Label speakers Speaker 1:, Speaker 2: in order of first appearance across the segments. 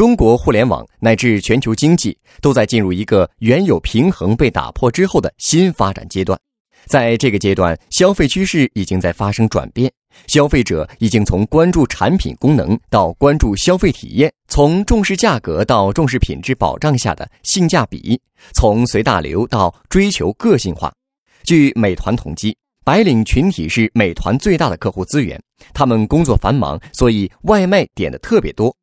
Speaker 1: 中国互联网乃至全球经济都在进入一个原有平衡被打破之后的新发展阶段。在这个阶段，消费趋势已经在发生转变，消费者已经从关注产品功能到关注消费体验，从重视价格到重视品质保障下的性价比，从随大流到追求个性化。据美团统计，白领群体是美团最大的客户资源，他们工作繁忙，所以外卖点的特别多。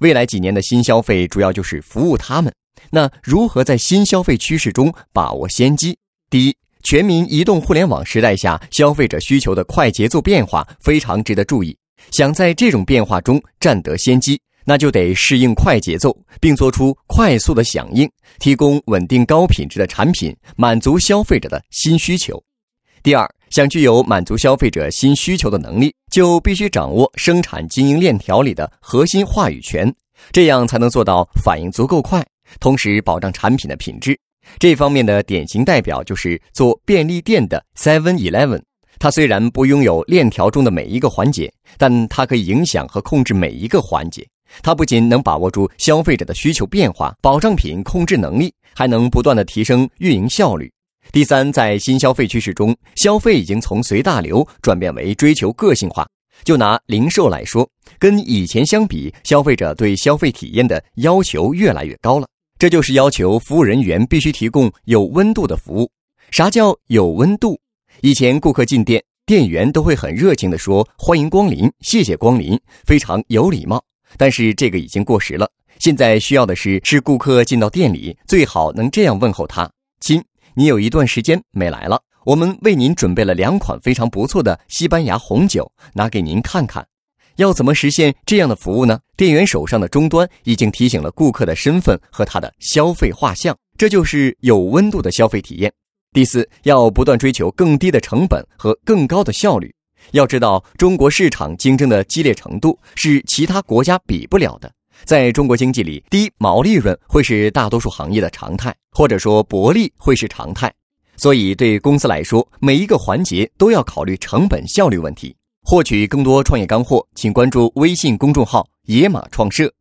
Speaker 1: 未来几年的新消费主要就是服务他们。那如何在新消费趋势中把握先机？第一。全民移动互联网时代下，消费者需求的快节奏变化非常值得注意。想在这种变化中占得先机，那就得适应快节奏，并做出快速的响应，提供稳定高品质的产品，满足消费者的新需求。第二，想具有满足消费者新需求的能力，就必须掌握生产经营链条里的核心话语权，这样才能做到反应足够快，同时保障产品的品质。这方面的典型代表就是做便利店的 Seven Eleven。它虽然不拥有链条中的每一个环节，但它可以影响和控制每一个环节。它不仅能把握住消费者的需求变化，保障品控制能力，还能不断的提升运营效率。第三，在新消费趋势中，消费已经从随大流转变为追求个性化。就拿零售来说，跟以前相比，消费者对消费体验的要求越来越高了。这就是要求服务人员必须提供有温度的服务。啥叫有温度？以前顾客进店，店员都会很热情地说“欢迎光临，谢谢光临”，非常有礼貌。但是这个已经过时了。现在需要的是，是顾客进到店里，最好能这样问候他：“亲，你有一段时间没来了，我们为您准备了两款非常不错的西班牙红酒，拿给您看看。”要怎么实现这样的服务呢？店员手上的终端已经提醒了顾客的身份和他的消费画像，这就是有温度的消费体验。第四，要不断追求更低的成本和更高的效率。要知道，中国市场竞争的激烈程度是其他国家比不了的。在中国经济里，低毛利润会是大多数行业的常态，或者说薄利会是常态。所以，对公司来说，每一个环节都要考虑成本效率问题。获取更多创业干货，请关注微信公众号“野马创社”。